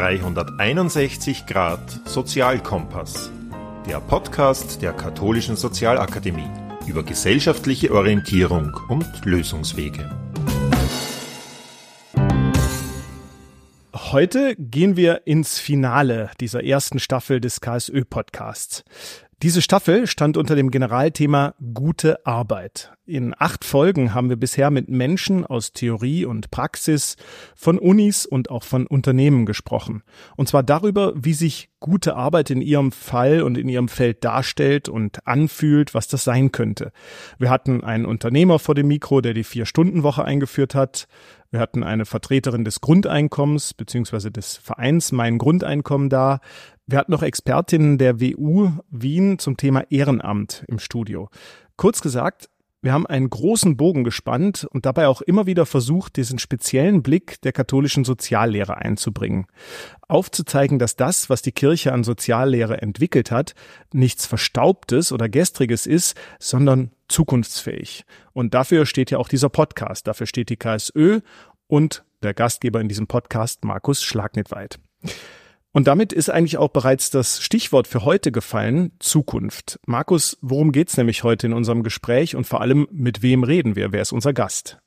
361 Grad Sozialkompass. Der Podcast der Katholischen Sozialakademie über gesellschaftliche Orientierung und Lösungswege. Heute gehen wir ins Finale dieser ersten Staffel des KSÖ-Podcasts. Diese Staffel stand unter dem Generalthema gute Arbeit. In acht Folgen haben wir bisher mit Menschen aus Theorie und Praxis, von Unis und auch von Unternehmen gesprochen. Und zwar darüber, wie sich gute Arbeit in ihrem Fall und in ihrem Feld darstellt und anfühlt, was das sein könnte. Wir hatten einen Unternehmer vor dem Mikro, der die Vier-Stunden-Woche eingeführt hat. Wir hatten eine Vertreterin des Grundeinkommens beziehungsweise des Vereins Mein Grundeinkommen da. Wir hatten noch Expertinnen der WU Wien zum Thema Ehrenamt im Studio. Kurz gesagt, wir haben einen großen Bogen gespannt und dabei auch immer wieder versucht, diesen speziellen Blick der katholischen Soziallehre einzubringen. Aufzuzeigen, dass das, was die Kirche an Soziallehre entwickelt hat, nichts Verstaubtes oder Gestriges ist, sondern zukunftsfähig. Und dafür steht ja auch dieser Podcast, dafür steht die KSÖ und der Gastgeber in diesem Podcast, Markus Schlagnitweit. Und damit ist eigentlich auch bereits das Stichwort für heute gefallen, Zukunft. Markus, worum geht's nämlich heute in unserem Gespräch und vor allem mit wem reden wir? Wer ist unser Gast?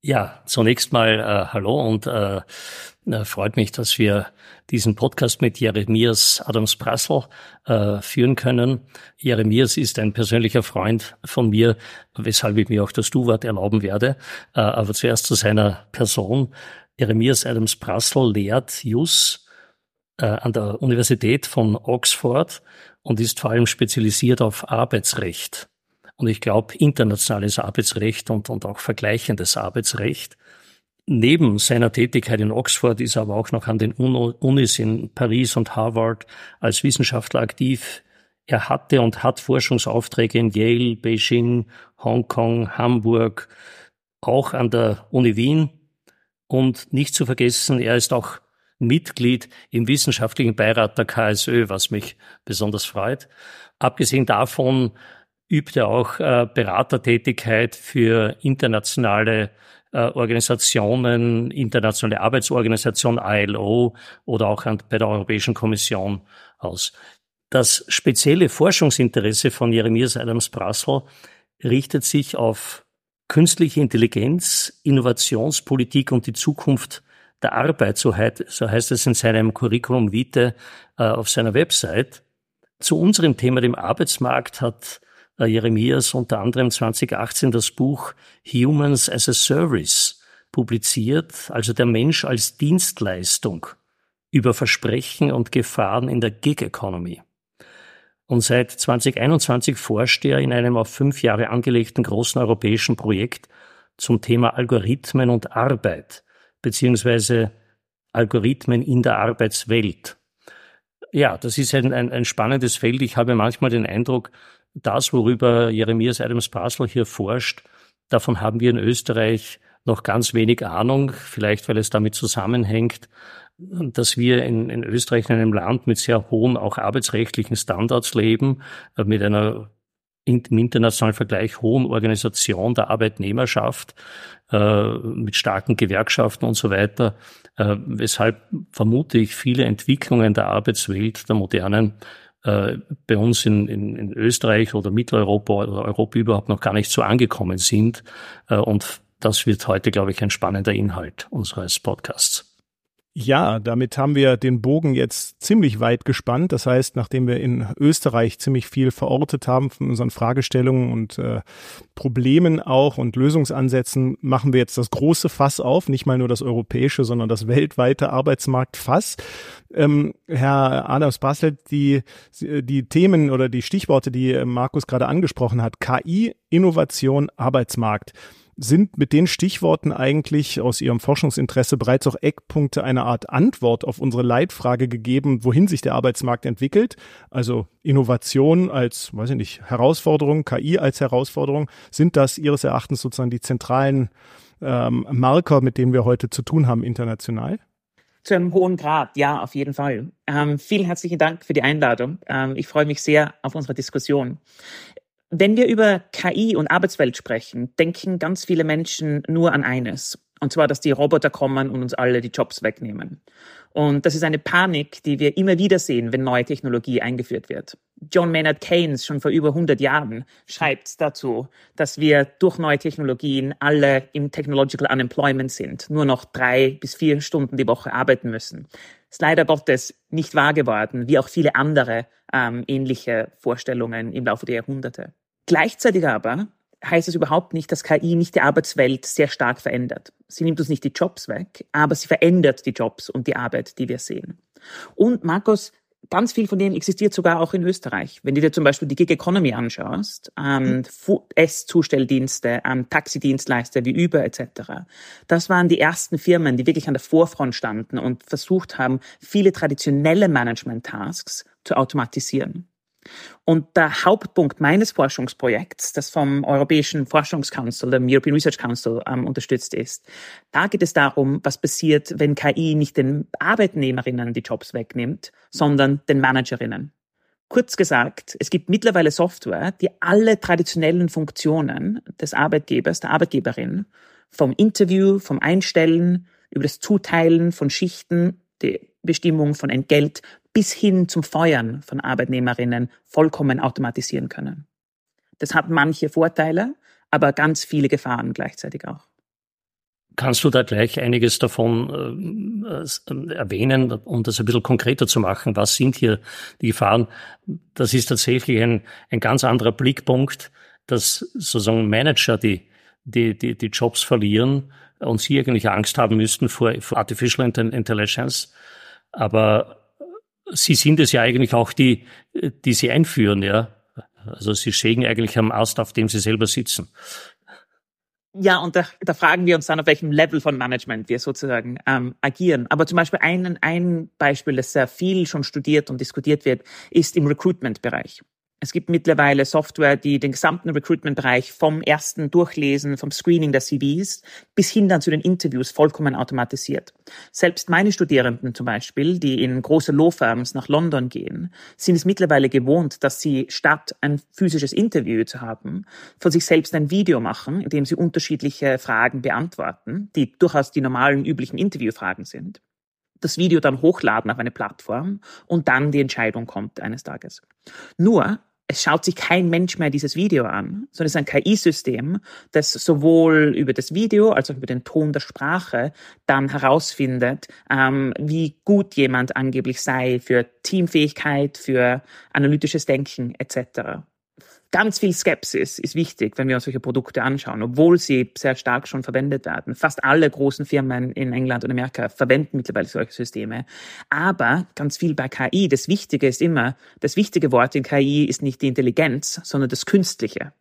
Ja, zunächst mal äh, hallo und äh, äh, freut mich, dass wir diesen Podcast mit Jeremias Adams Prassel äh, führen können. Jeremias ist ein persönlicher Freund von mir, weshalb ich mir auch das Du-Wort erlauben werde. Äh, aber zuerst zu seiner Person. Jeremias Adams Prassel lehrt Jus äh, an der Universität von Oxford und ist vor allem spezialisiert auf Arbeitsrecht. Und ich glaube, internationales Arbeitsrecht und, und auch vergleichendes Arbeitsrecht. Neben seiner Tätigkeit in Oxford ist er aber auch noch an den Unis in Paris und Harvard als Wissenschaftler aktiv. Er hatte und hat Forschungsaufträge in Yale, Beijing, Hongkong, Hamburg, auch an der Uni Wien. Und nicht zu vergessen, er ist auch Mitglied im wissenschaftlichen Beirat der KSÖ, was mich besonders freut. Abgesehen davon übt er auch äh, Beratertätigkeit für internationale äh, Organisationen, internationale Arbeitsorganisation ILO oder auch bei der Europäischen Kommission aus. Das spezielle Forschungsinteresse von Jeremias Adams Brassel richtet sich auf künstliche Intelligenz, Innovationspolitik und die Zukunft der Arbeit, so, heißt es in seinem Curriculum Vitae äh, auf seiner Website. Zu unserem Thema, dem Arbeitsmarkt, hat Jeremias unter anderem 2018 das Buch Humans as a Service publiziert, also der Mensch als Dienstleistung über Versprechen und Gefahren in der Gig Economy. Und seit 2021 forscht er in einem auf fünf Jahre angelegten großen europäischen Projekt zum Thema Algorithmen und Arbeit beziehungsweise Algorithmen in der Arbeitswelt. Ja, das ist ein, ein, ein spannendes Feld. Ich habe manchmal den Eindruck, das, worüber Jeremias Adams Basel hier forscht, davon haben wir in Österreich noch ganz wenig Ahnung, vielleicht weil es damit zusammenhängt, dass wir in, in Österreich in einem Land mit sehr hohen auch arbeitsrechtlichen Standards leben, äh, mit einer im internationalen Vergleich hohen Organisation der Arbeitnehmerschaft äh, mit starken Gewerkschaften und so weiter, äh, weshalb vermute ich viele Entwicklungen der Arbeitswelt der modernen äh, bei uns in, in, in Österreich oder Mitteleuropa oder Europa überhaupt noch gar nicht so angekommen sind. Äh, und das wird heute, glaube ich, ein spannender Inhalt unseres Podcasts. Ja, damit haben wir den Bogen jetzt ziemlich weit gespannt. Das heißt, nachdem wir in Österreich ziemlich viel verortet haben von unseren Fragestellungen und äh, Problemen auch und Lösungsansätzen, machen wir jetzt das große Fass auf, nicht mal nur das europäische, sondern das weltweite Arbeitsmarktfass. Ähm, Herr Adams Basel, die, die Themen oder die Stichworte, die Markus gerade angesprochen hat, KI, Innovation, Arbeitsmarkt sind mit den Stichworten eigentlich aus Ihrem Forschungsinteresse bereits auch Eckpunkte einer Art Antwort auf unsere Leitfrage gegeben, wohin sich der Arbeitsmarkt entwickelt? Also Innovation als, weiß ich nicht, Herausforderung, KI als Herausforderung. Sind das Ihres Erachtens sozusagen die zentralen ähm, Marker, mit denen wir heute zu tun haben international? Zu einem hohen Grad, ja, auf jeden Fall. Ähm, vielen herzlichen Dank für die Einladung. Ähm, ich freue mich sehr auf unsere Diskussion. Wenn wir über KI und Arbeitswelt sprechen, denken ganz viele Menschen nur an eines. Und zwar, dass die Roboter kommen und uns alle die Jobs wegnehmen. Und das ist eine Panik, die wir immer wieder sehen, wenn neue Technologie eingeführt wird. John Maynard Keynes schon vor über 100 Jahren schreibt dazu, dass wir durch neue Technologien alle im Technological Unemployment sind, nur noch drei bis vier Stunden die Woche arbeiten müssen. Ist leider Gottes nicht wahr geworden, wie auch viele andere ähm, ähnliche Vorstellungen im Laufe der Jahrhunderte. Gleichzeitig aber heißt es überhaupt nicht, dass KI nicht die Arbeitswelt sehr stark verändert. Sie nimmt uns nicht die Jobs weg, aber sie verändert die Jobs und die Arbeit, die wir sehen. Und Markus, ganz viel von dem existiert sogar auch in Österreich. Wenn du dir zum Beispiel die Gig Economy anschaust, ähm, Esszustelldienste, ähm, Taxidienstleister wie Uber etc., das waren die ersten Firmen, die wirklich an der Vorfront standen und versucht haben, viele traditionelle Management-Tasks zu automatisieren. Und der Hauptpunkt meines Forschungsprojekts, das vom Europäischen Forschungscouncil, dem European Research Council, ähm, unterstützt ist, da geht es darum, was passiert, wenn KI nicht den Arbeitnehmerinnen die Jobs wegnimmt, sondern den Managerinnen. Kurz gesagt, es gibt mittlerweile Software, die alle traditionellen Funktionen des Arbeitgebers, der Arbeitgeberin, vom Interview, vom Einstellen, über das Zuteilen von Schichten, die Bestimmung von Entgelt bis hin zum Feuern von Arbeitnehmerinnen vollkommen automatisieren können. Das hat manche Vorteile, aber ganz viele Gefahren gleichzeitig auch. Kannst du da gleich einiges davon äh, erwähnen, um das ein bisschen konkreter zu machen? Was sind hier die Gefahren? Das ist tatsächlich ein, ein ganz anderer Blickpunkt, dass sozusagen Manager die, die, die, die Jobs verlieren und sie eigentlich Angst haben müssten vor, vor Artificial Intelligence. Aber Sie sind es ja eigentlich auch, die, die Sie einführen, ja. Also Sie sägen eigentlich am Ast, auf dem Sie selber sitzen. Ja, und da, da fragen wir uns dann, auf welchem Level von Management wir sozusagen ähm, agieren. Aber zum Beispiel ein, ein Beispiel, das sehr viel schon studiert und diskutiert wird, ist im Recruitment-Bereich. Es gibt mittlerweile Software, die den gesamten Recruitment-Bereich vom ersten Durchlesen, vom Screening der CVs bis hin dann zu den Interviews vollkommen automatisiert. Selbst meine Studierenden zum Beispiel, die in große Law-Firms nach London gehen, sind es mittlerweile gewohnt, dass sie statt ein physisches Interview zu haben, von sich selbst ein Video machen, in dem sie unterschiedliche Fragen beantworten, die durchaus die normalen üblichen Interviewfragen sind das Video dann hochladen auf eine Plattform und dann die Entscheidung kommt eines Tages. Nur es schaut sich kein Mensch mehr dieses Video an, sondern es ist ein KI-System, das sowohl über das Video als auch über den Ton der Sprache dann herausfindet, ähm, wie gut jemand angeblich sei für Teamfähigkeit, für analytisches Denken etc ganz viel Skepsis ist wichtig, wenn wir uns solche Produkte anschauen, obwohl sie sehr stark schon verwendet werden. Fast alle großen Firmen in England und Amerika verwenden mittlerweile solche Systeme. Aber ganz viel bei KI. Das Wichtige ist immer, das wichtige Wort in KI ist nicht die Intelligenz, sondern das Künstliche.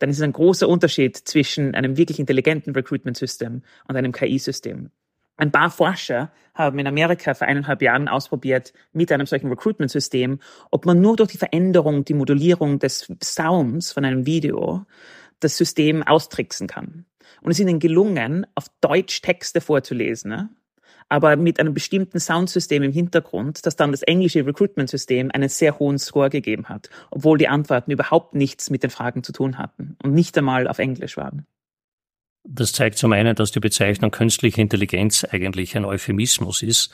Dann ist es ein großer Unterschied zwischen einem wirklich intelligenten Recruitment-System und einem KI-System. Ein paar Forscher haben in Amerika vor eineinhalb Jahren ausprobiert, mit einem solchen Recruitment-System, ob man nur durch die Veränderung, die Modulierung des Sounds von einem Video das System austricksen kann. Und es ist ihnen gelungen, auf Deutsch Texte vorzulesen, ne? aber mit einem bestimmten Soundsystem im Hintergrund, das dann das englische Recruitment-System einen sehr hohen Score gegeben hat, obwohl die Antworten überhaupt nichts mit den Fragen zu tun hatten und nicht einmal auf Englisch waren. Das zeigt zum einen, dass die Bezeichnung künstliche Intelligenz eigentlich ein Euphemismus ist.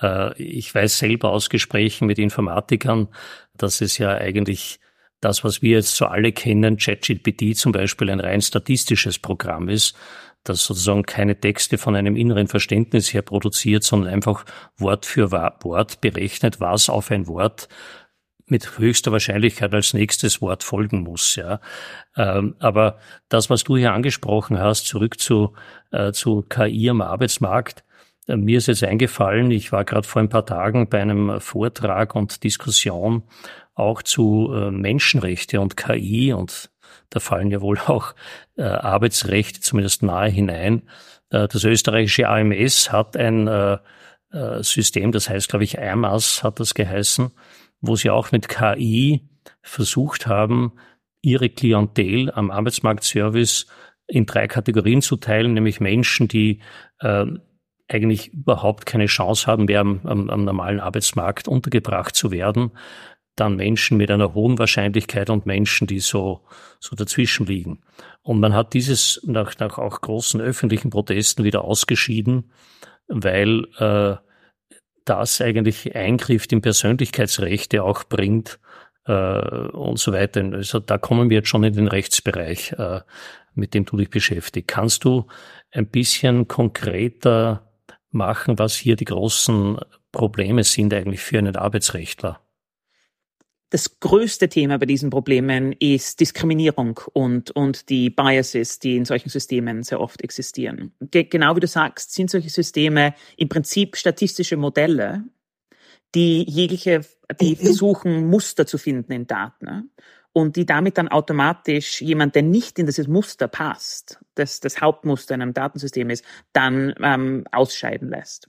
Äh, ich weiß selber aus Gesprächen mit Informatikern, dass es ja eigentlich das, was wir jetzt so alle kennen, ChatGPT zum Beispiel ein rein statistisches Programm ist, das sozusagen keine Texte von einem inneren Verständnis her produziert, sondern einfach Wort für Wort berechnet, was auf ein Wort mit höchster Wahrscheinlichkeit als nächstes Wort folgen muss. Ja. Ähm, aber das, was du hier angesprochen hast, zurück zu, äh, zu KI am Arbeitsmarkt, äh, mir ist jetzt eingefallen, ich war gerade vor ein paar Tagen bei einem Vortrag und Diskussion auch zu äh, Menschenrechte und KI und da fallen ja wohl auch Arbeitsrechte zumindest nahe hinein. Das österreichische AMS hat ein System, das heißt, glaube ich, IMAS hat das geheißen, wo sie auch mit KI versucht haben, ihre Klientel am Arbeitsmarktservice in drei Kategorien zu teilen, nämlich Menschen, die äh, eigentlich überhaupt keine Chance haben, mehr am, am, am normalen Arbeitsmarkt untergebracht zu werden. dann Menschen mit einer hohen Wahrscheinlichkeit und Menschen, die so, so dazwischen liegen. Und man hat dieses nach, nach auch großen öffentlichen Protesten wieder ausgeschieden, weil äh, das eigentlich Eingriff in Persönlichkeitsrechte auch bringt äh, und so weiter. Also da kommen wir jetzt schon in den Rechtsbereich, äh, mit dem du dich beschäftigst. Kannst du ein bisschen konkreter machen, was hier die großen Probleme sind eigentlich für einen Arbeitsrechtler? Das größte Thema bei diesen Problemen ist Diskriminierung und, und die Biases, die in solchen Systemen sehr oft existieren. Ge genau wie du sagst, sind solche Systeme im Prinzip statistische Modelle, die jegliche, die mhm. versuchen, Muster zu finden in Daten und die damit dann automatisch jemand, der nicht in dieses Muster passt, das das Hauptmuster in einem Datensystem ist, dann ähm, ausscheiden lässt.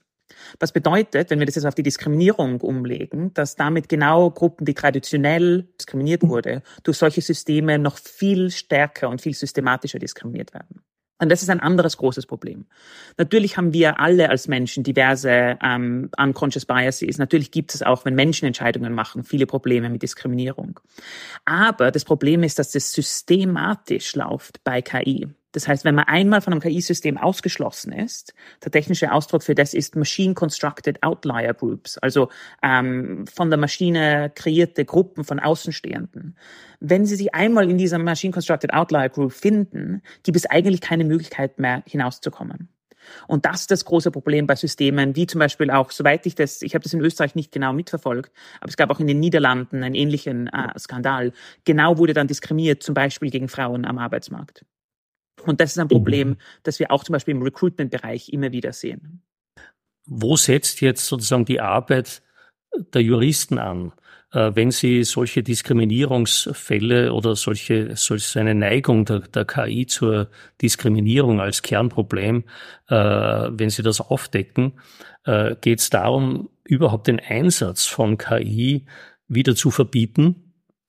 Was bedeutet, wenn wir das jetzt auf die Diskriminierung umlegen, dass damit genau Gruppen, die traditionell diskriminiert wurde, durch solche Systeme noch viel stärker und viel systematischer diskriminiert werden. Und das ist ein anderes großes Problem. Natürlich haben wir alle als Menschen diverse ähm, unconscious biases. Natürlich gibt es auch, wenn Menschen Entscheidungen machen, viele Probleme mit Diskriminierung. Aber das Problem ist, dass das systematisch läuft bei KI. Das heißt, wenn man einmal von einem KI-System ausgeschlossen ist, der technische Ausdruck für das ist Machine Constructed Outlier Groups, also ähm, von der Maschine kreierte Gruppen von Außenstehenden. Wenn Sie sich einmal in dieser Machine Constructed Outlier Group finden, gibt es eigentlich keine Möglichkeit mehr hinauszukommen. Und das ist das große Problem bei Systemen, wie zum Beispiel auch, soweit ich das, ich habe das in Österreich nicht genau mitverfolgt, aber es gab auch in den Niederlanden einen ähnlichen äh, Skandal. Genau wurde dann diskriminiert, zum Beispiel gegen Frauen am Arbeitsmarkt. Und das ist ein Problem, mhm. das wir auch zum Beispiel im Recruitment-Bereich immer wieder sehen. Wo setzt jetzt sozusagen die Arbeit der Juristen an, äh, wenn sie solche Diskriminierungsfälle oder solche, solche eine Neigung der, der KI zur Diskriminierung als Kernproblem, äh, wenn sie das aufdecken, äh, geht es darum, überhaupt den Einsatz von KI wieder zu verbieten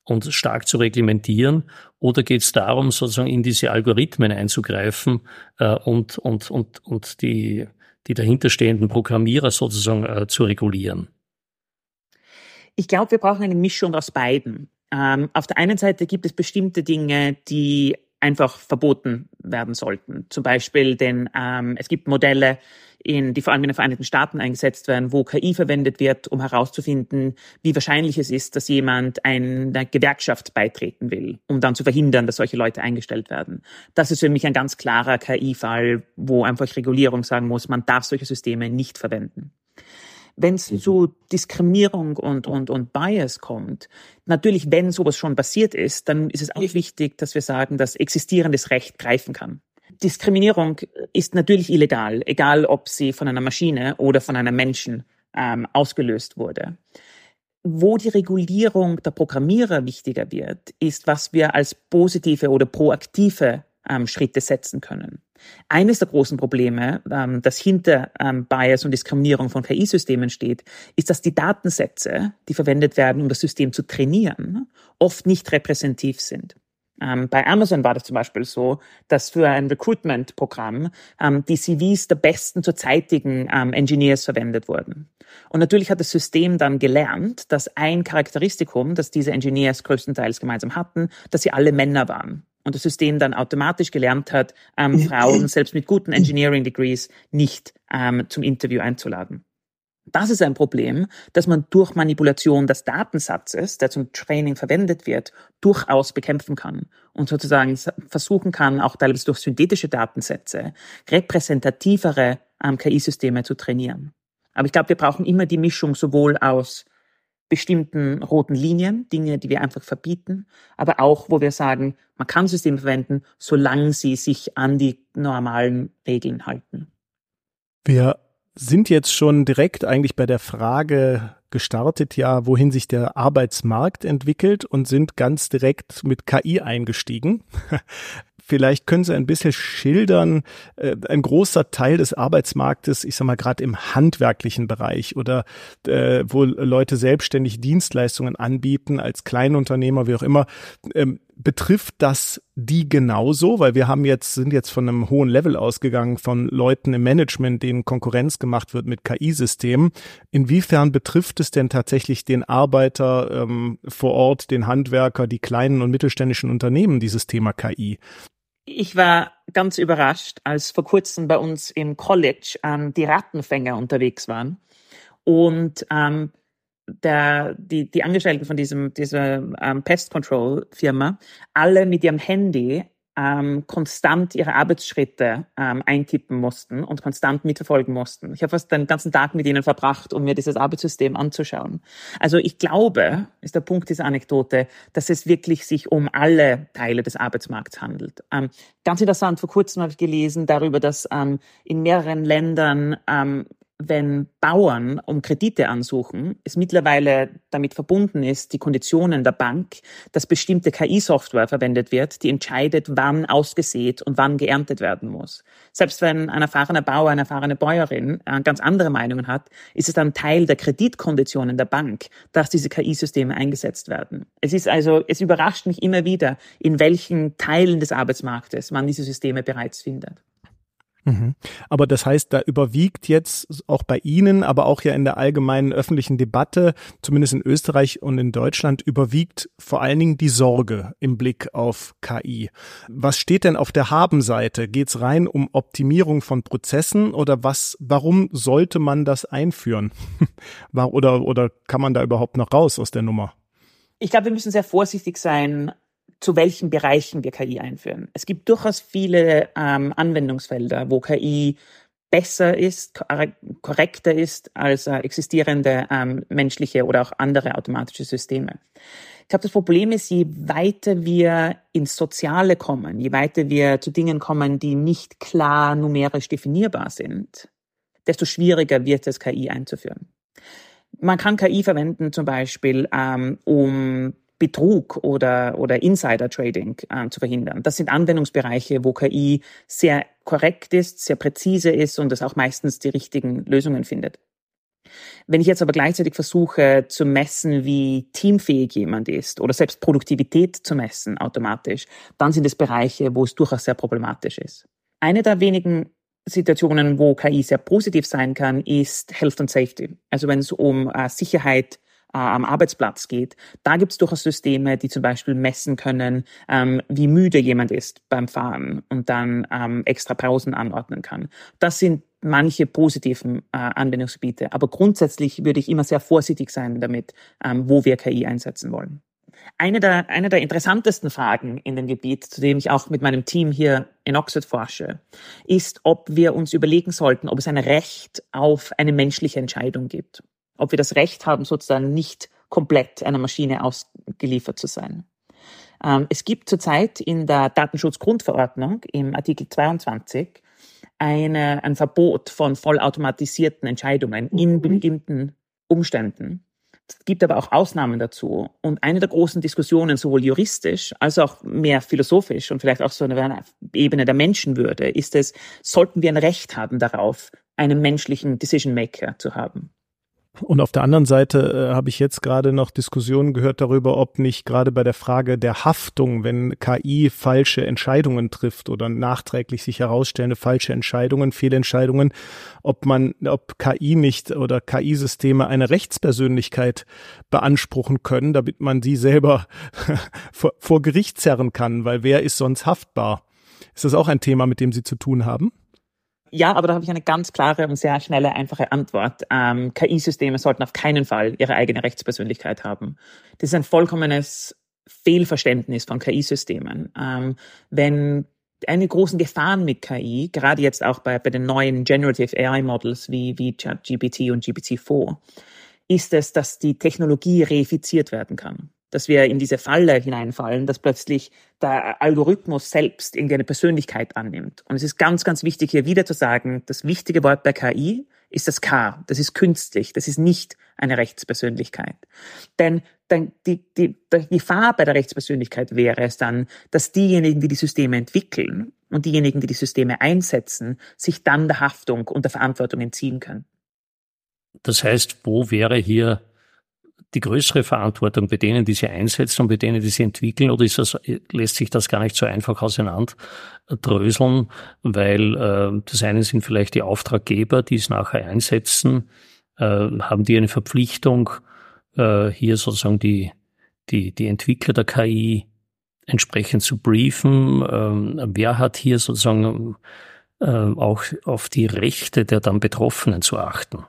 und stark zu reglementieren? Oder geht es darum, sozusagen in diese Algorithmen einzugreifen äh, und, und, und, und die, die dahinterstehenden Programmierer sozusagen äh, zu regulieren? Ich glaube, wir brauchen eine Mischung aus beiden. Ähm, auf der einen Seite gibt es bestimmte Dinge, die einfach verboten werden sollten. Zum Beispiel, denn ähm, es gibt Modelle, in, die vor allem in den Vereinigten Staaten eingesetzt werden, wo KI verwendet wird, um herauszufinden, wie wahrscheinlich es ist, dass jemand einer Gewerkschaft beitreten will, um dann zu verhindern, dass solche Leute eingestellt werden. Das ist für mich ein ganz klarer KI-Fall, wo einfach Regulierung sagen muss, man darf solche Systeme nicht verwenden. Wenn es mhm. zu Diskriminierung und, und, und Bias kommt, natürlich, wenn sowas schon passiert ist, dann ist es auch wichtig, dass wir sagen, dass existierendes Recht greifen kann. Diskriminierung ist natürlich illegal, egal ob sie von einer Maschine oder von einem Menschen ähm, ausgelöst wurde. Wo die Regulierung der Programmierer wichtiger wird, ist, was wir als positive oder proaktive ähm, Schritte setzen können. Eines der großen Probleme, ähm, das hinter ähm, Bias und Diskriminierung von KI-Systemen steht, ist, dass die Datensätze, die verwendet werden, um das System zu trainieren, oft nicht repräsentativ sind. Ähm, bei Amazon war das zum Beispiel so, dass für ein Recruitment-Programm ähm, die CVs der besten zurzeitigen ähm, Engineers verwendet wurden. Und natürlich hat das System dann gelernt, dass ein Charakteristikum, das diese Engineers größtenteils gemeinsam hatten, dass sie alle Männer waren. Und das System dann automatisch gelernt hat, ähm, Frauen selbst mit guten Engineering Degrees nicht ähm, zum Interview einzuladen. Das ist ein Problem, das man durch Manipulation des Datensatzes, der zum Training verwendet wird, durchaus bekämpfen kann und sozusagen versuchen kann, auch teilweise durch synthetische Datensätze repräsentativere ähm, KI-Systeme zu trainieren. Aber ich glaube, wir brauchen immer die Mischung sowohl aus bestimmten roten Linien, Dinge, die wir einfach verbieten, aber auch, wo wir sagen, man kann Systeme verwenden, solange sie sich an die normalen Regeln halten. Wir sind jetzt schon direkt eigentlich bei der Frage gestartet, ja, wohin sich der Arbeitsmarkt entwickelt und sind ganz direkt mit KI eingestiegen. Vielleicht können Sie ein bisschen schildern, äh, ein großer Teil des Arbeitsmarktes, ich sag mal gerade im handwerklichen Bereich oder äh, wo Leute selbstständig Dienstleistungen anbieten als Kleinunternehmer, wie auch immer. Ähm, Betrifft das die genauso? Weil wir haben jetzt, sind jetzt von einem hohen Level ausgegangen von Leuten im Management, denen Konkurrenz gemacht wird mit KI-Systemen. Inwiefern betrifft es denn tatsächlich den Arbeiter ähm, vor Ort, den Handwerker, die kleinen und mittelständischen Unternehmen, dieses Thema KI? Ich war ganz überrascht, als vor kurzem bei uns im College ähm, die Rattenfänger unterwegs waren. Und ähm, der, die, die Angestellten von diesem, dieser ähm, Pest Control Firma alle mit ihrem Handy ähm, konstant ihre Arbeitsschritte ähm, eintippen mussten und konstant mitverfolgen mussten. Ich habe fast den ganzen Tag mit ihnen verbracht, um mir dieses Arbeitssystem anzuschauen. Also ich glaube, ist der Punkt dieser Anekdote, dass es wirklich sich um alle Teile des Arbeitsmarkts handelt. Ähm, ganz interessant, vor kurzem habe ich gelesen darüber, dass ähm, in mehreren Ländern ähm, wenn Bauern um Kredite ansuchen, es mittlerweile damit verbunden ist, die Konditionen der Bank, dass bestimmte KI-Software verwendet wird, die entscheidet, wann ausgesät und wann geerntet werden muss. Selbst wenn ein erfahrener Bauer, eine erfahrene Bäuerin äh, ganz andere Meinungen hat, ist es dann Teil der Kreditkonditionen der Bank, dass diese KI-Systeme eingesetzt werden. Es ist also, es überrascht mich immer wieder, in welchen Teilen des Arbeitsmarktes man diese Systeme bereits findet. Mhm. Aber das heißt, da überwiegt jetzt auch bei Ihnen, aber auch ja in der allgemeinen öffentlichen Debatte, zumindest in Österreich und in Deutschland, überwiegt vor allen Dingen die Sorge im Blick auf KI. Was steht denn auf der Habenseite? Geht es rein um Optimierung von Prozessen oder was, warum sollte man das einführen? oder, oder kann man da überhaupt noch raus aus der Nummer? Ich glaube, wir müssen sehr vorsichtig sein, zu welchen Bereichen wir KI einführen. Es gibt durchaus viele ähm, Anwendungsfelder, wo KI besser ist, korrekter ist als äh, existierende ähm, menschliche oder auch andere automatische Systeme. Ich glaube, das Problem ist, je weiter wir ins Soziale kommen, je weiter wir zu Dingen kommen, die nicht klar numerisch definierbar sind, desto schwieriger wird es, KI einzuführen. Man kann KI verwenden zum Beispiel, ähm, um Betrug oder, oder Insider-Trading äh, zu verhindern. Das sind Anwendungsbereiche, wo KI sehr korrekt ist, sehr präzise ist und es auch meistens die richtigen Lösungen findet. Wenn ich jetzt aber gleichzeitig versuche zu messen, wie teamfähig jemand ist oder selbst Produktivität zu messen automatisch, dann sind es Bereiche, wo es durchaus sehr problematisch ist. Eine der wenigen Situationen, wo KI sehr positiv sein kann, ist Health and Safety. Also wenn es um äh, Sicherheit äh, am Arbeitsplatz geht, da gibt es durchaus Systeme, die zum Beispiel messen können, ähm, wie müde jemand ist beim Fahren und dann ähm, extra Pausen anordnen kann. Das sind manche positiven äh, Anwendungsgebiete. Aber grundsätzlich würde ich immer sehr vorsichtig sein damit, ähm, wo wir KI einsetzen wollen. Eine der, eine der interessantesten Fragen in dem Gebiet, zu dem ich auch mit meinem Team hier in Oxford forsche, ist, ob wir uns überlegen sollten, ob es ein Recht auf eine menschliche Entscheidung gibt ob wir das Recht haben, sozusagen nicht komplett einer Maschine ausgeliefert zu sein. Ähm, es gibt zurzeit in der Datenschutzgrundverordnung im Artikel 22 eine, ein Verbot von vollautomatisierten Entscheidungen in mhm. bestimmten Umständen. Es gibt aber auch Ausnahmen dazu. Und eine der großen Diskussionen, sowohl juristisch als auch mehr philosophisch und vielleicht auch so eine Ebene der Menschenwürde, ist es, sollten wir ein Recht haben darauf, einen menschlichen Decision Maker zu haben? Und auf der anderen Seite äh, habe ich jetzt gerade noch Diskussionen gehört darüber, ob nicht gerade bei der Frage der Haftung, wenn KI falsche Entscheidungen trifft oder nachträglich sich herausstellende falsche Entscheidungen, Fehlentscheidungen, ob man, ob KI nicht oder KI-Systeme eine Rechtspersönlichkeit beanspruchen können, damit man sie selber vor, vor Gericht zerren kann, weil wer ist sonst haftbar? Ist das auch ein Thema, mit dem Sie zu tun haben? Ja, aber da habe ich eine ganz klare und sehr schnelle, einfache Antwort. Ähm, KI-Systeme sollten auf keinen Fall ihre eigene Rechtspersönlichkeit haben. Das ist ein vollkommenes Fehlverständnis von KI-Systemen. Ähm, wenn eine großen Gefahren mit KI, gerade jetzt auch bei, bei den neuen Generative AI-Models wie, wie ChatGPT und GPT-4, ist es, dass die Technologie reifiziert werden kann dass wir in diese Falle hineinfallen, dass plötzlich der Algorithmus selbst irgendeine Persönlichkeit annimmt. Und es ist ganz, ganz wichtig hier wieder zu sagen, das wichtige Wort bei KI ist das K. Das ist künstlich. Das ist nicht eine Rechtspersönlichkeit. Denn die, die, die Gefahr bei der Rechtspersönlichkeit wäre es dann, dass diejenigen, die die Systeme entwickeln und diejenigen, die die Systeme einsetzen, sich dann der Haftung und der Verantwortung entziehen können. Das heißt, wo wäre hier die größere Verantwortung bei denen, die sie einsetzen und bei denen, die sie entwickeln, oder ist das, lässt sich das gar nicht so einfach auseinanderdröseln, weil äh, das eine sind vielleicht die Auftraggeber, die es nachher einsetzen, äh, haben die eine Verpflichtung, äh, hier sozusagen die, die, die Entwickler der KI entsprechend zu briefen. Ähm, wer hat hier sozusagen äh, auch auf die Rechte der dann Betroffenen zu achten?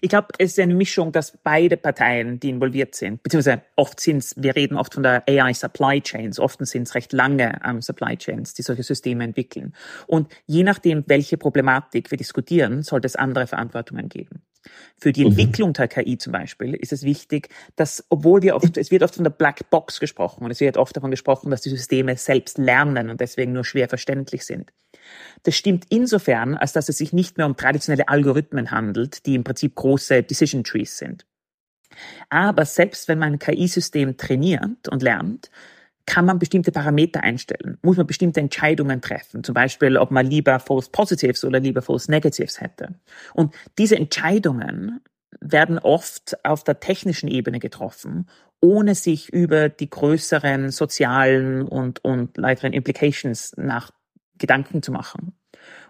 Ich glaube, es ist eine Mischung, dass beide Parteien, die involviert sind, beziehungsweise oft sind es, wir reden oft von der AI Supply Chains, oft sind es recht lange ähm, Supply Chains, die solche Systeme entwickeln. Und je nachdem, welche Problematik wir diskutieren, sollte es andere Verantwortungen geben. Für die mhm. Entwicklung der KI zum Beispiel ist es wichtig, dass, obwohl wir oft, es wird oft von der Black Box gesprochen und es wird oft davon gesprochen, dass die Systeme selbst lernen und deswegen nur schwer verständlich sind. Das stimmt insofern, als dass es sich nicht mehr um traditionelle Algorithmen handelt, die im Prinzip große Decision Trees sind. Aber selbst wenn man ein KI-System trainiert und lernt, kann man bestimmte Parameter einstellen, muss man bestimmte Entscheidungen treffen, zum Beispiel, ob man lieber False Positives oder lieber False Negatives hätte. Und diese Entscheidungen werden oft auf der technischen Ebene getroffen, ohne sich über die größeren sozialen und, und weiteren Implications nach Gedanken zu machen.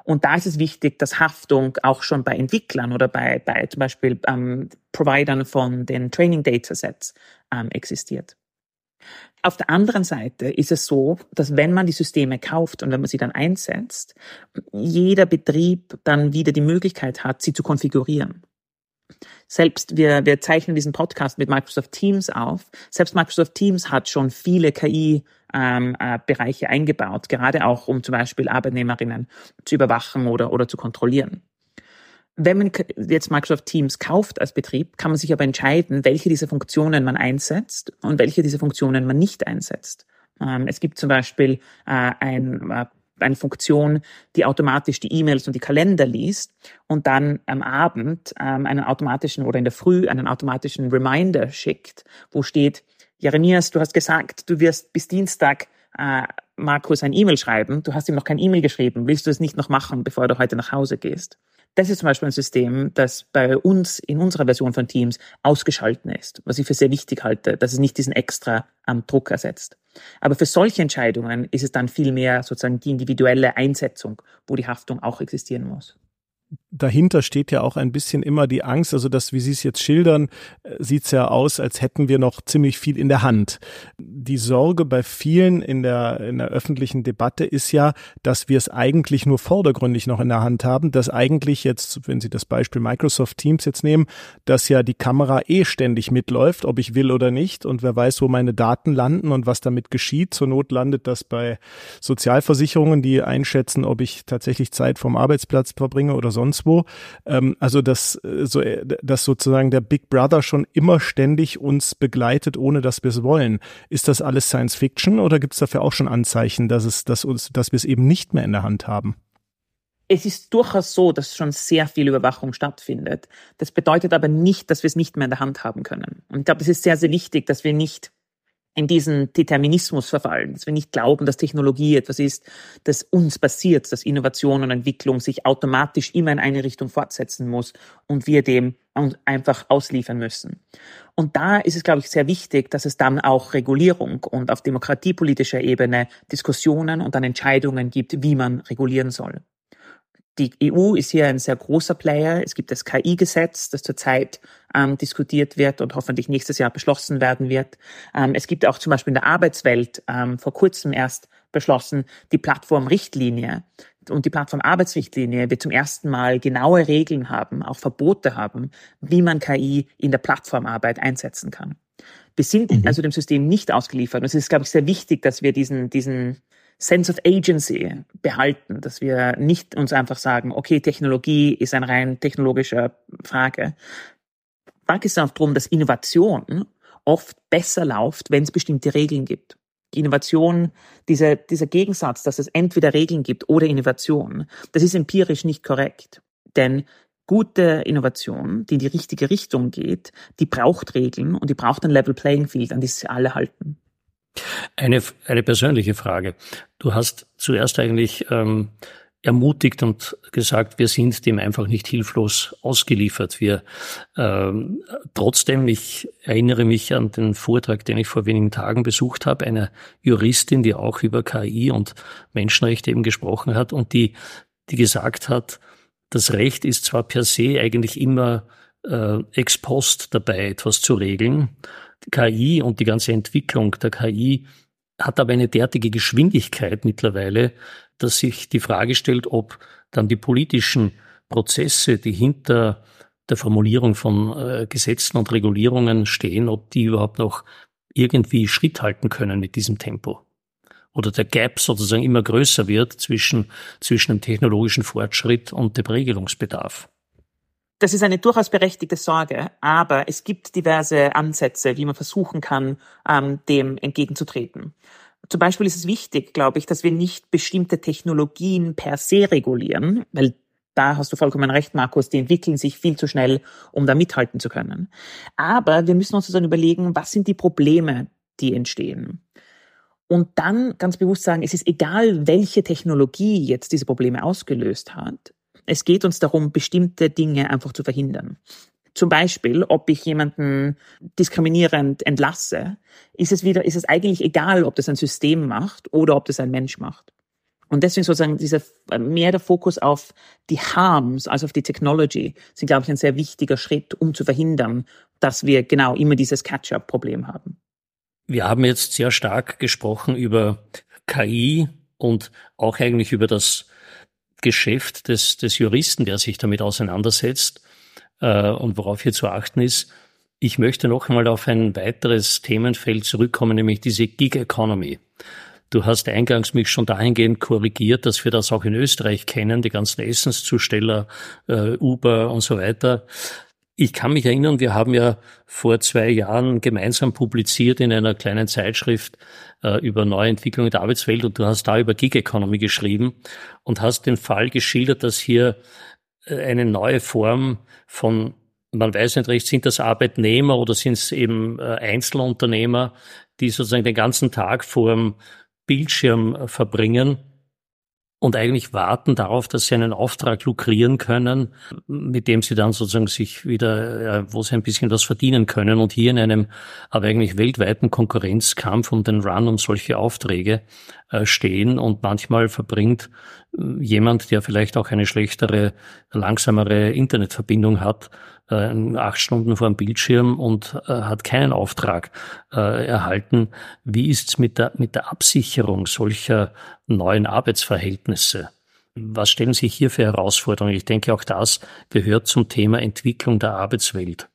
Und da ist es wichtig, dass Haftung auch schon bei Entwicklern oder bei, bei zum Beispiel ähm, Providern von den Training Datasets ähm, existiert. Auf der anderen Seite ist es so, dass wenn man die Systeme kauft und wenn man sie dann einsetzt, jeder Betrieb dann wieder die Möglichkeit hat, sie zu konfigurieren. Selbst wir, wir zeichnen diesen Podcast mit Microsoft Teams auf. Selbst Microsoft Teams hat schon viele KI-Bereiche ähm, äh, eingebaut, gerade auch um zum Beispiel Arbeitnehmerinnen zu überwachen oder, oder zu kontrollieren. Wenn man jetzt Microsoft Teams kauft als Betrieb, kann man sich aber entscheiden, welche dieser Funktionen man einsetzt und welche dieser Funktionen man nicht einsetzt. Ähm, es gibt zum Beispiel äh, ein äh, eine Funktion, die automatisch die E-Mails und die Kalender liest und dann am Abend ähm, einen automatischen oder in der Früh einen automatischen Reminder schickt, wo steht, Jeremias, du hast gesagt, du wirst bis Dienstag äh, Markus ein E-Mail schreiben, du hast ihm noch kein E-Mail geschrieben, willst du es nicht noch machen, bevor du heute nach Hause gehst? Das ist zum Beispiel ein System, das bei uns in unserer Version von Teams ausgeschalten ist, was ich für sehr wichtig halte, dass es nicht diesen extra ähm, Druck ersetzt. Aber für solche Entscheidungen ist es dann vielmehr sozusagen die individuelle Einsetzung, wo die Haftung auch existieren muss dahinter steht ja auch ein bisschen immer die Angst, also das, wie Sie es jetzt schildern, äh, sieht es ja aus, als hätten wir noch ziemlich viel in der Hand. Die Sorge bei vielen in der, in der öffentlichen Debatte ist ja, dass wir es eigentlich nur vordergründig noch in der Hand haben, dass eigentlich jetzt, wenn Sie das Beispiel Microsoft Teams jetzt nehmen, dass ja die Kamera eh ständig mitläuft, ob ich will oder nicht und wer weiß, wo meine Daten landen und was damit geschieht. Zur Not landet das bei Sozialversicherungen, die einschätzen, ob ich tatsächlich Zeit vom Arbeitsplatz verbringe oder sonst wo. Ähm, also dass, äh, so, äh, dass sozusagen der Big Brother schon immer ständig uns begleitet, ohne dass wir es wollen. Ist das alles Science Fiction oder gibt es dafür auch schon Anzeichen, dass es, dass uns, dass wir es eben nicht mehr in der Hand haben? Es ist durchaus so, dass schon sehr viel Überwachung stattfindet. Das bedeutet aber nicht, dass wir es nicht mehr in der Hand haben können. Und ich glaube, es ist sehr, sehr wichtig, dass wir nicht in diesen Determinismus verfallen, dass wir nicht glauben, dass Technologie etwas ist, das uns passiert, dass Innovation und Entwicklung sich automatisch immer in eine Richtung fortsetzen muss und wir dem einfach ausliefern müssen. Und da ist es, glaube ich, sehr wichtig, dass es dann auch Regulierung und auf demokratiepolitischer Ebene Diskussionen und dann Entscheidungen gibt, wie man regulieren soll. Die EU ist hier ein sehr großer Player. Es gibt das KI-Gesetz, das zurzeit ähm, diskutiert wird und hoffentlich nächstes Jahr beschlossen werden wird. Ähm, es gibt auch zum Beispiel in der Arbeitswelt ähm, vor kurzem erst beschlossen die Plattformrichtlinie. Und die Plattform-Arbeitsrichtlinie wird zum ersten Mal genaue Regeln haben, auch Verbote haben, wie man KI in der Plattformarbeit einsetzen kann. Wir sind mhm. also dem System nicht ausgeliefert. Und es ist, glaube ich, sehr wichtig, dass wir diesen, diesen Sense of Agency behalten, dass wir nicht uns einfach sagen, okay, Technologie ist eine rein technologische Frage. Da geht es auch darum, dass Innovation oft besser läuft, wenn es bestimmte Regeln gibt. Die Innovation, dieser, dieser Gegensatz, dass es entweder Regeln gibt oder Innovation, das ist empirisch nicht korrekt. Denn gute Innovation, die in die richtige Richtung geht, die braucht Regeln und die braucht ein Level Playing Field, an das sie alle halten. Eine, eine persönliche Frage. Du hast zuerst eigentlich ähm, ermutigt und gesagt, wir sind dem einfach nicht hilflos ausgeliefert. Wir ähm, trotzdem, ich erinnere mich an den Vortrag, den ich vor wenigen Tagen besucht habe, einer Juristin, die auch über KI und Menschenrechte eben gesprochen hat und die, die gesagt hat, das Recht ist zwar per se eigentlich immer äh, ex post dabei, etwas zu regeln. KI und die ganze Entwicklung der KI hat aber eine derartige Geschwindigkeit mittlerweile, dass sich die Frage stellt, ob dann die politischen Prozesse, die hinter der Formulierung von äh, Gesetzen und Regulierungen stehen, ob die überhaupt noch irgendwie Schritt halten können mit diesem Tempo. Oder der Gap sozusagen immer größer wird zwischen, zwischen dem technologischen Fortschritt und dem Regelungsbedarf. Das ist eine durchaus berechtigte Sorge, aber es gibt diverse Ansätze, wie man versuchen kann, ähm, dem entgegenzutreten. Zum Beispiel ist es wichtig, glaube ich, dass wir nicht bestimmte Technologien per se regulieren, weil da hast du vollkommen recht, Markus, die entwickeln sich viel zu schnell, um da mithalten zu können. Aber wir müssen uns dann überlegen, was sind die Probleme, die entstehen. Und dann ganz bewusst sagen, es ist egal, welche Technologie jetzt diese Probleme ausgelöst hat. Es geht uns darum, bestimmte Dinge einfach zu verhindern. Zum Beispiel, ob ich jemanden diskriminierend entlasse, ist es wieder, ist es eigentlich egal, ob das ein System macht oder ob das ein Mensch macht. Und deswegen sozusagen dieser mehr der Fokus auf die Harms als auf die Technology sind, glaube ich, ein sehr wichtiger Schritt, um zu verhindern, dass wir genau immer dieses Catch-up-Problem haben. Wir haben jetzt sehr stark gesprochen über KI und auch eigentlich über das Geschäft des, des Juristen, der sich damit auseinandersetzt äh, und worauf hier zu achten ist. Ich möchte noch einmal auf ein weiteres Themenfeld zurückkommen, nämlich diese Gig Economy. Du hast eingangs mich schon dahingehend korrigiert, dass wir das auch in Österreich kennen, die ganzen Essenszusteller, äh, Uber und so weiter. Ich kann mich erinnern, wir haben ja vor zwei Jahren gemeinsam publiziert in einer kleinen Zeitschrift äh, über Neuentwicklung in der Arbeitswelt und du hast da über Gig Economy geschrieben und hast den Fall geschildert, dass hier äh, eine neue Form von, man weiß nicht recht, sind das Arbeitnehmer oder sind es eben äh, Einzelunternehmer, die sozusagen den ganzen Tag vor dem Bildschirm äh, verbringen und eigentlich warten darauf, dass sie einen Auftrag lukrieren können, mit dem sie dann sozusagen sich wieder, wo sie ein bisschen was verdienen können. Und hier in einem aber eigentlich weltweiten Konkurrenzkampf um den Run und solche Aufträge äh, stehen. Und manchmal verbringt äh, jemand, der vielleicht auch eine schlechtere, langsamere Internetverbindung hat, äh, acht Stunden vor dem Bildschirm und äh, hat keinen Auftrag äh, erhalten. Wie ist's mit der, mit der Absicherung solcher neuen Arbeitsverhältnisse? Was stellen sich hier für Herausforderungen? Ich denke, auch das gehört zum Thema Entwicklung der Arbeitswelt.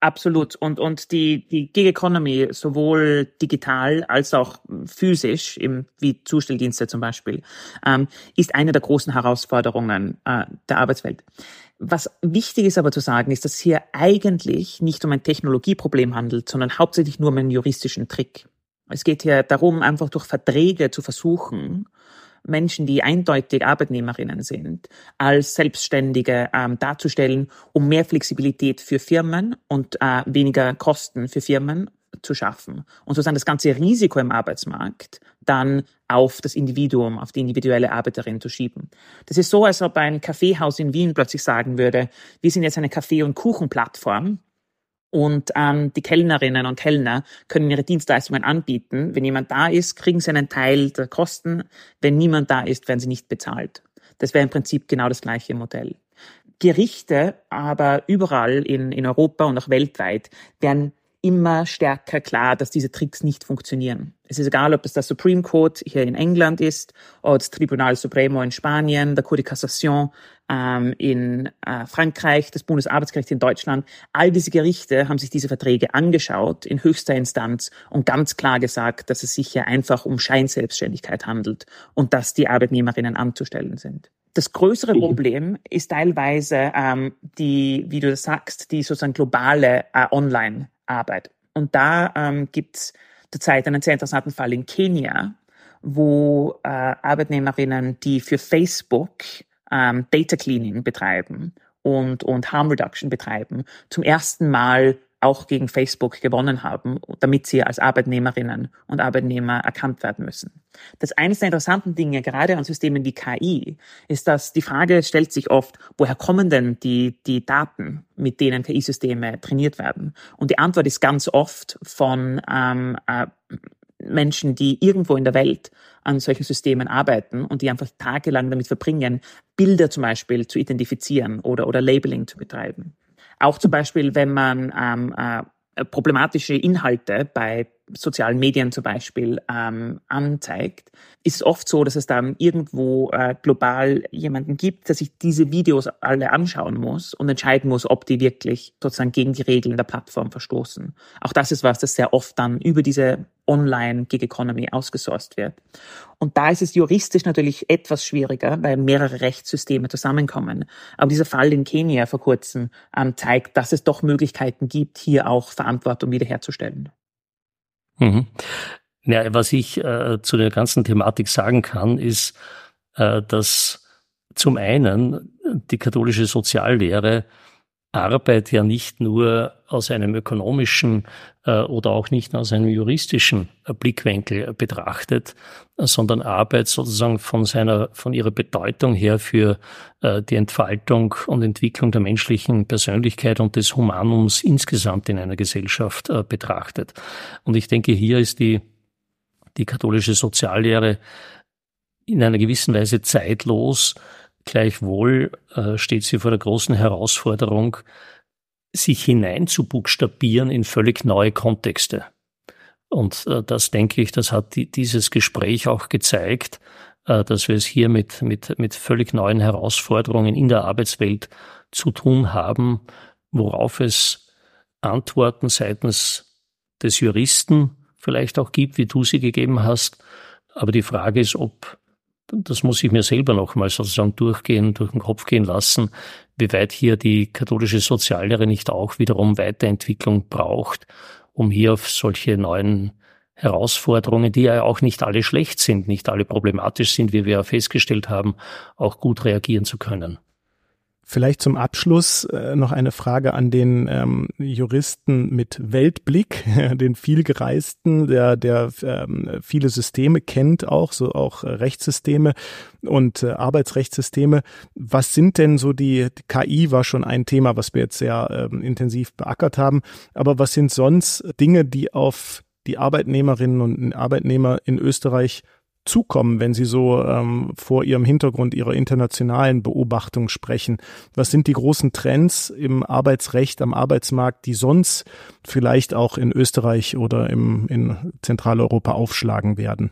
Absolut. Und, und die, die Gig Economy, sowohl digital als auch physisch, im, wie Zustelldienste zum Beispiel, ähm, ist eine der großen Herausforderungen äh, der Arbeitswelt. Was wichtig ist aber zu sagen, ist, dass es hier eigentlich nicht um ein Technologieproblem handelt, sondern hauptsächlich nur um einen juristischen Trick. Es geht hier darum, einfach durch Verträge zu versuchen, Menschen, die eindeutig Arbeitnehmerinnen sind, als Selbstständige ähm, darzustellen, um mehr Flexibilität für Firmen und äh, weniger Kosten für Firmen zu schaffen und sozusagen das ganze Risiko im Arbeitsmarkt dann auf das Individuum, auf die individuelle Arbeiterin zu schieben. Das ist so, als ob ein Kaffeehaus in Wien plötzlich sagen würde, wir sind jetzt eine Kaffee- und Kuchenplattform und ähm, die Kellnerinnen und Kellner können ihre Dienstleistungen anbieten. Wenn jemand da ist, kriegen sie einen Teil der Kosten. Wenn niemand da ist, werden sie nicht bezahlt. Das wäre im Prinzip genau das gleiche Modell. Gerichte aber überall in, in Europa und auch weltweit werden immer stärker klar, dass diese Tricks nicht funktionieren. Es ist egal, ob es der Supreme Court hier in England ist oder das Tribunal Supremo in Spanien, der Cour de Cassation ähm, in äh, Frankreich, das Bundesarbeitsgericht in Deutschland. All diese Gerichte haben sich diese Verträge angeschaut in höchster Instanz und ganz klar gesagt, dass es sich hier einfach um Scheinselbstständigkeit handelt und dass die Arbeitnehmerinnen anzustellen sind. Das größere mhm. Problem ist teilweise ähm, die, wie du das sagst, die sozusagen globale äh, Online Arbeit. Und da ähm, gibt es zurzeit einen sehr interessanten Fall in Kenia, wo äh, Arbeitnehmerinnen, die für Facebook ähm, Data Cleaning betreiben und, und Harm Reduction betreiben, zum ersten Mal auch gegen Facebook gewonnen haben, damit sie als Arbeitnehmerinnen und Arbeitnehmer erkannt werden müssen. Das eines der interessanten Dinge, gerade an Systemen wie KI, ist, dass die Frage stellt sich oft, woher kommen denn die, die Daten, mit denen KI-Systeme trainiert werden? Und die Antwort ist ganz oft von ähm, äh, Menschen, die irgendwo in der Welt an solchen Systemen arbeiten und die einfach tagelang damit verbringen, Bilder zum Beispiel zu identifizieren oder, oder Labeling zu betreiben. Auch zum Beispiel, wenn man ähm, äh, problematische Inhalte bei sozialen Medien zum Beispiel ähm, anzeigt, ist es oft so, dass es dann irgendwo äh, global jemanden gibt, der sich diese Videos alle anschauen muss und entscheiden muss, ob die wirklich sozusagen gegen die Regeln der Plattform verstoßen. Auch das ist was, das sehr oft dann über diese Online-Gig Economy ausgesourced wird. Und da ist es juristisch natürlich etwas schwieriger, weil mehrere Rechtssysteme zusammenkommen. Aber dieser Fall in Kenia vor kurzem ähm, zeigt, dass es doch Möglichkeiten gibt, hier auch Verantwortung wiederherzustellen. Mhm. Ja, was ich äh, zu der ganzen Thematik sagen kann, ist, äh, dass zum einen die katholische Soziallehre Arbeit ja nicht nur aus einem ökonomischen äh, oder auch nicht aus einem juristischen äh, Blickwinkel betrachtet, sondern Arbeit sozusagen von seiner, von ihrer Bedeutung her für äh, die Entfaltung und Entwicklung der menschlichen Persönlichkeit und des Humanums insgesamt in einer Gesellschaft äh, betrachtet. Und ich denke, hier ist die, die katholische Soziallehre in einer gewissen Weise zeitlos, Gleichwohl äh, steht sie vor der großen Herausforderung, sich hineinzubuchstabieren in völlig neue Kontexte. Und äh, das denke ich, das hat die, dieses Gespräch auch gezeigt, äh, dass wir es hier mit, mit, mit völlig neuen Herausforderungen in der Arbeitswelt zu tun haben, worauf es Antworten seitens des Juristen vielleicht auch gibt, wie du sie gegeben hast. Aber die Frage ist, ob das muss ich mir selber nochmal sozusagen durchgehen, durch den Kopf gehen lassen, wie weit hier die katholische Soziallehre nicht auch wiederum Weiterentwicklung braucht, um hier auf solche neuen Herausforderungen, die ja auch nicht alle schlecht sind, nicht alle problematisch sind, wie wir ja festgestellt haben, auch gut reagieren zu können. Vielleicht zum Abschluss äh, noch eine Frage an den ähm, Juristen mit Weltblick, den vielgereisten, der, der ähm, viele Systeme kennt auch, so auch Rechtssysteme und äh, Arbeitsrechtssysteme. Was sind denn so die, die, KI war schon ein Thema, was wir jetzt sehr ähm, intensiv beackert haben, aber was sind sonst Dinge, die auf die Arbeitnehmerinnen und Arbeitnehmer in Österreich zukommen, wenn Sie so ähm, vor Ihrem Hintergrund Ihrer internationalen Beobachtung sprechen? Was sind die großen Trends im Arbeitsrecht, am Arbeitsmarkt, die sonst vielleicht auch in Österreich oder im, in Zentraleuropa aufschlagen werden?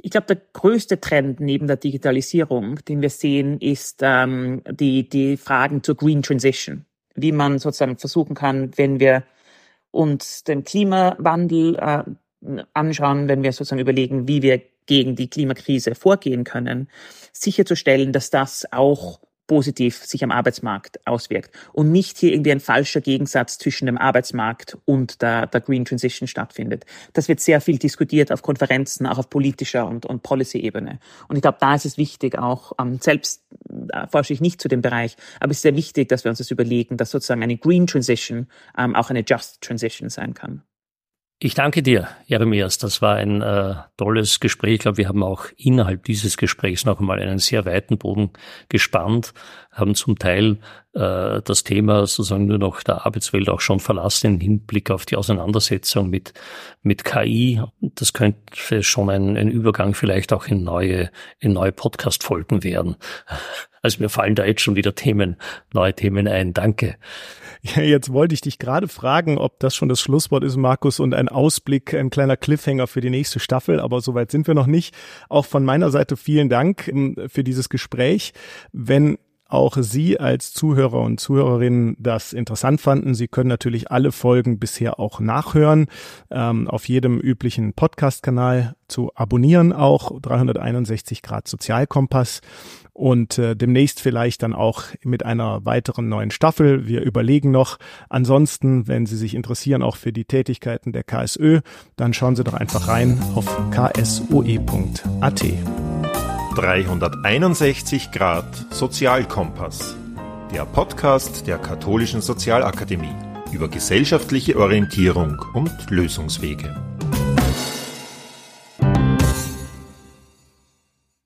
Ich glaube, der größte Trend neben der Digitalisierung, den wir sehen, ist ähm, die, die Fragen zur Green Transition. Wie man sozusagen versuchen kann, wenn wir uns den Klimawandel äh, anschauen, wenn wir sozusagen überlegen, wie wir gegen die Klimakrise vorgehen können, sicherzustellen, dass das auch positiv sich am Arbeitsmarkt auswirkt und nicht hier irgendwie ein falscher Gegensatz zwischen dem Arbeitsmarkt und der, der Green Transition stattfindet. Das wird sehr viel diskutiert auf Konferenzen, auch auf politischer und, und Policy-Ebene. Und ich glaube, da ist es wichtig, auch ähm, selbst äh, forsche ich nicht zu dem Bereich, aber es ist sehr wichtig, dass wir uns das überlegen, dass sozusagen eine Green Transition ähm, auch eine Just Transition sein kann. Ich danke dir, Jeremias. Das war ein äh, tolles Gespräch. Ich glaube, wir haben auch innerhalb dieses Gesprächs noch einmal einen sehr weiten Boden gespannt, haben zum Teil äh, das Thema sozusagen nur noch der Arbeitswelt auch schon verlassen im Hinblick auf die Auseinandersetzung mit, mit KI. Das könnte schon ein, ein Übergang vielleicht auch in neue, in neue Podcast-Folgen werden. Also mir fallen da jetzt schon wieder Themen, neue Themen ein. Danke. Ja, jetzt wollte ich dich gerade fragen, ob das schon das Schlusswort ist, Markus, und ein Ausblick, ein kleiner Cliffhanger für die nächste Staffel, aber soweit sind wir noch nicht. Auch von meiner Seite vielen Dank ähm, für dieses Gespräch. Wenn auch Sie als Zuhörer und Zuhörerinnen das interessant fanden. Sie können natürlich alle Folgen bisher auch nachhören, ähm, auf jedem üblichen Podcast-Kanal zu abonnieren, auch 361 Grad Sozialkompass und äh, demnächst vielleicht dann auch mit einer weiteren neuen Staffel. Wir überlegen noch. Ansonsten, wenn Sie sich interessieren auch für die Tätigkeiten der KSÖ, dann schauen Sie doch einfach rein auf ksoe.at. 361 Grad Sozialkompass. Der Podcast der Katholischen Sozialakademie. über gesellschaftliche Orientierung und Lösungswege.